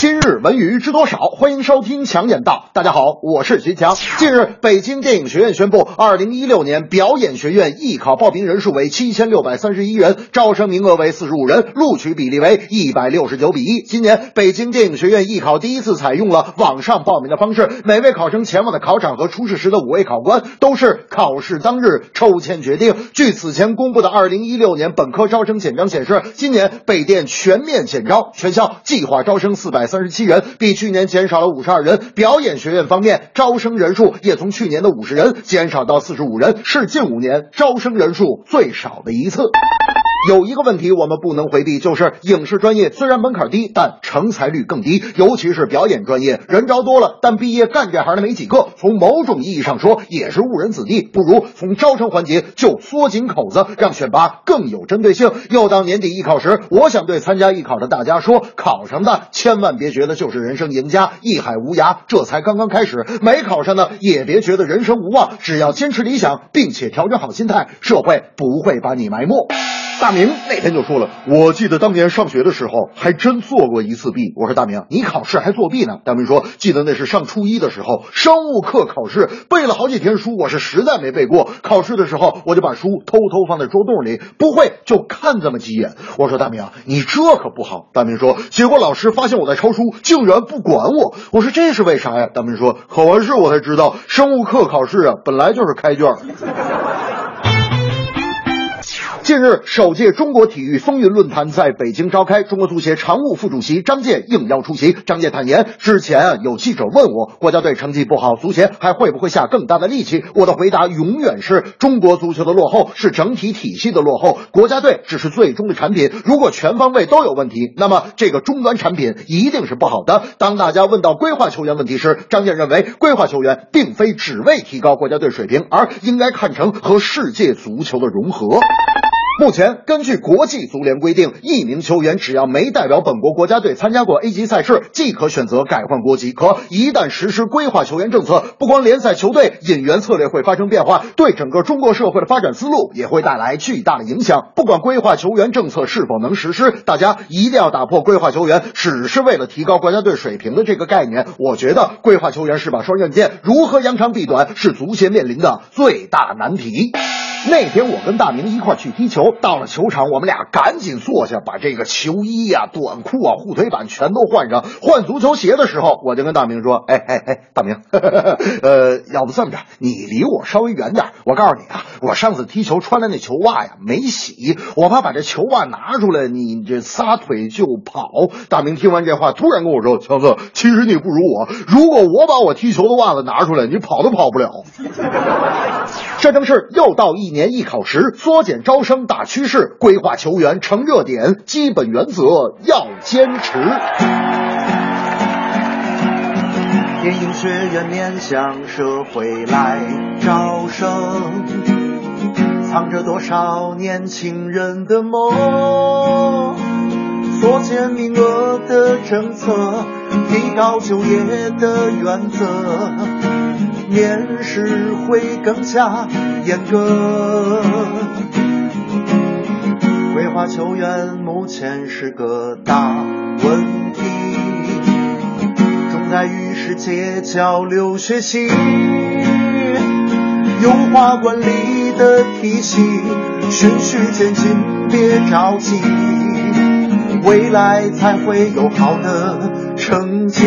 今日文娱知多少？欢迎收听强眼道。大家好，我是徐强。近日，北京电影学院宣布，二零一六年表演学院艺考报名人数为七千六百三十一人，招生名额为四十五人，录取比例为一百六十九比一。今年，北京电影学院艺考第一次采用了网上报名的方式，每位考生前往的考场和出试时的五位考官都是考试当日抽签决定。据此前公布的二零一六年本科招生简章显示，今年北电全面减招，全校计划招生四百。三十七人，比去年减少了五十二人。表演学院方面，招生人数也从去年的五十人减少到四十五人，是近五年招生人数最少的一次。有一个问题我们不能回避，就是影视专业虽然门槛低，但成才率更低，尤其是表演专业，人招多了，但毕业干这行的没几个。从某种意义上说，也是误人子弟。不如从招生环节就缩紧口子，让选拔更有针对性。又到年底艺考时，我想对参加艺考的大家说：考上的千万别觉得就是人生赢家，艺海无涯，这才刚刚开始；没考上的也别觉得人生无望，只要坚持理想，并且调整好心态，社会不会把你埋没。大明那天就说了，我记得当年上学的时候还真做过一次弊。我说大明，你考试还作弊呢？大明说，记得那是上初一的时候，生物课考试背了好几天书，我是实在没背过。考试的时候我就把书偷偷放在桌洞里，不会就看这么几眼。我说大明，你这可不好。大明说，结果老师发现我在抄书，竟然不管我。我说这是为啥呀？大明说，考完试我才知道，生物课考试啊本来就是开卷。近日，首届中国体育风云论坛在北京召开，中国足协常务副主席张健应邀出席。张健坦言，之前啊有记者问我，国家队成绩不好，足协还会不会下更大的力气？我的回答永远是：中国足球的落后是整体体系的落后，国家队只是最终的产品。如果全方位都有问题，那么这个终端产品一定是不好的。当大家问到规划球员问题时，张健认为，规划球员并非只为提高国家队水平，而应该看成和世界足球的融合。目前，根据国际足联规定，一名球员只要没代表本国国家队参加过 A 级赛事，即可选择改换国籍。可一旦实施规划球员政策，不光联赛球队引援策略会发生变化，对整个中国社会的发展思路也会带来巨大的影响。不管规划球员政策是否能实施，大家一定要打破规划球员只是为了提高国家队水平的这个概念。我觉得规划球员是把双刃剑，如何扬长避短是足协面临的最大难题。那天我跟大明一块去踢球，到了球场，我们俩赶紧坐下，把这个球衣呀、短裤啊、护腿板全都换上。换足球鞋的时候，我就跟大明说：“哎哎哎，大明，呃，要不这么着，你离我稍微远点。我告诉你啊，我上次踢球穿的那球袜呀没洗，我怕把这球袜拿出来，你这撒腿就跑。”大明听完这话，突然跟我说：“强子，其实你不如我。如果我把我踢球的袜子拿出来，你跑都跑不了。”这正是又到一年艺考时，缩减招生大趋势，规划球员成热点，基本原则要坚持。电影学院面向社会来招生，藏着多少年轻人的梦？缩减名额的政策，提高就业的原则。面试会更加严格，规划球员目前是个大问题，重在与世界交流学习，优化管理的体系，循序渐进，别着急，未来才会有好的成绩。